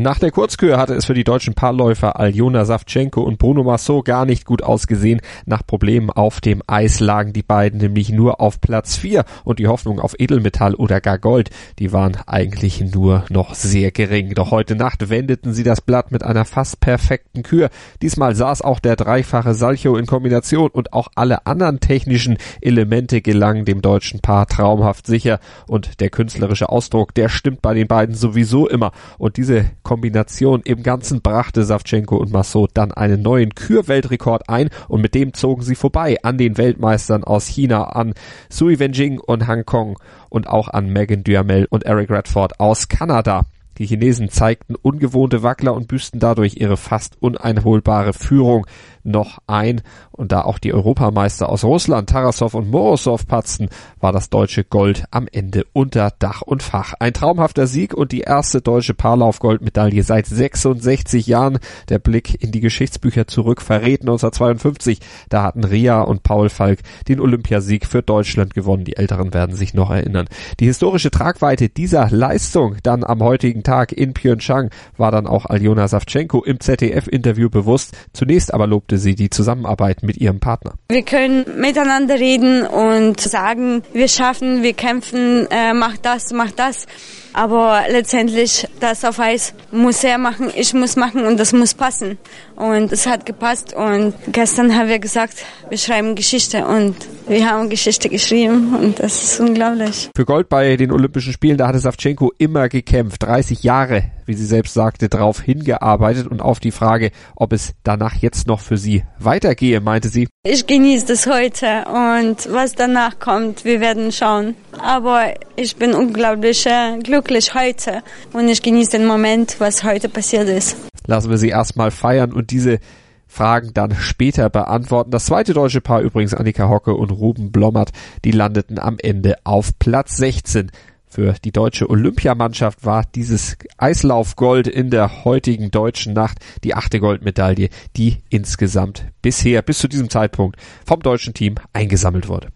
Nach der Kurzkür hatte es für die deutschen Paarläufer Aljona Savchenko und Bruno Massot gar nicht gut ausgesehen. Nach Problemen auf dem Eis lagen die beiden nämlich nur auf Platz 4 und die Hoffnung auf Edelmetall oder gar Gold, die waren eigentlich nur noch sehr gering. Doch heute Nacht wendeten sie das Blatt mit einer fast perfekten Kür. Diesmal saß auch der dreifache Salcho in Kombination und auch alle anderen technischen Elemente gelangen dem deutschen Paar traumhaft sicher und der künstlerische Ausdruck, der stimmt bei den beiden sowieso immer und diese Kombination im Ganzen brachte Savchenko und Massot dann einen neuen Kürweltrekord ein und mit dem zogen sie vorbei an den Weltmeistern aus China, an Sui Wenjing und Hong Kong und auch an Megan Duhamel und Eric Redford aus Kanada. Die Chinesen zeigten ungewohnte Wackler und büßten dadurch ihre fast uneinholbare Führung noch ein. Und da auch die Europameister aus Russland, Tarasov und Morozov patzten, war das deutsche Gold am Ende unter Dach und Fach. Ein traumhafter Sieg und die erste deutsche Paarlauf-Goldmedaille seit 66 Jahren. Der Blick in die Geschichtsbücher zurück verrät 1952. Da hatten Ria und Paul Falk den Olympiasieg für Deutschland gewonnen. Die Älteren werden sich noch erinnern. Die historische Tragweite dieser Leistung dann am heutigen Tag in Pyeongchang war dann auch Aljona Savchenko im ZDF-Interview bewusst. Zunächst aber lobte sie die Zusammenarbeit mit ihrem Partner. Wir können miteinander reden und sagen, wir schaffen, wir kämpfen, äh, mach das, mach das. Aber letztendlich, das auf Eis muss er machen, ich muss machen und das muss passen. Und es hat gepasst und gestern haben wir gesagt, wir schreiben Geschichte und wir haben Geschichte geschrieben und das ist unglaublich. Für Gold bei den Olympischen Spielen, da hatte Savchenko immer gekämpft. 30 Jahre, wie sie selbst sagte, drauf hingearbeitet und auf die Frage, ob es danach jetzt noch für sie weitergehe, meinte sie. Ich genieße das heute und was danach kommt, wir werden schauen. Aber ich bin unglaublich äh, glücklich heute und ich genieße den Moment, was heute passiert ist. Lassen wir sie erstmal feiern und diese Fragen dann später beantworten. Das zweite deutsche Paar übrigens Annika Hocke und Ruben Blommert, die landeten am Ende auf Platz 16. Für die deutsche Olympiamannschaft war dieses Eislaufgold in der heutigen deutschen Nacht die achte Goldmedaille, die insgesamt bisher bis zu diesem Zeitpunkt vom deutschen Team eingesammelt wurde.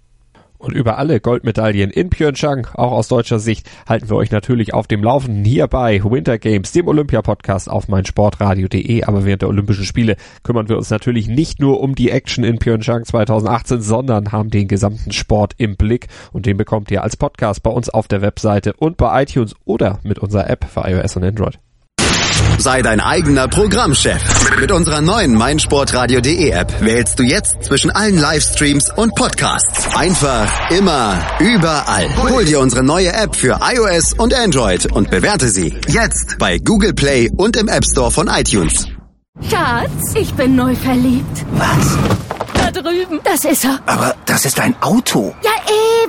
Und über alle Goldmedaillen in Pyeongchang, auch aus deutscher Sicht, halten wir euch natürlich auf dem Laufenden hier bei Winter Games, dem Olympia-Podcast auf meinsportradio.de. Aber während der Olympischen Spiele kümmern wir uns natürlich nicht nur um die Action in Pyeongchang 2018, sondern haben den gesamten Sport im Blick. Und den bekommt ihr als Podcast bei uns auf der Webseite und bei iTunes oder mit unserer App für iOS und Android. Sei dein eigener Programmchef. Mit unserer neuen meinsportradio.de App wählst du jetzt zwischen allen Livestreams und Podcasts. Einfach, immer, überall. Hol dir unsere neue App für iOS und Android und bewerte sie jetzt bei Google Play und im App Store von iTunes. Schatz, ich bin neu verliebt. Was? Da drüben. Das ist er. Aber das ist ein Auto. Ja,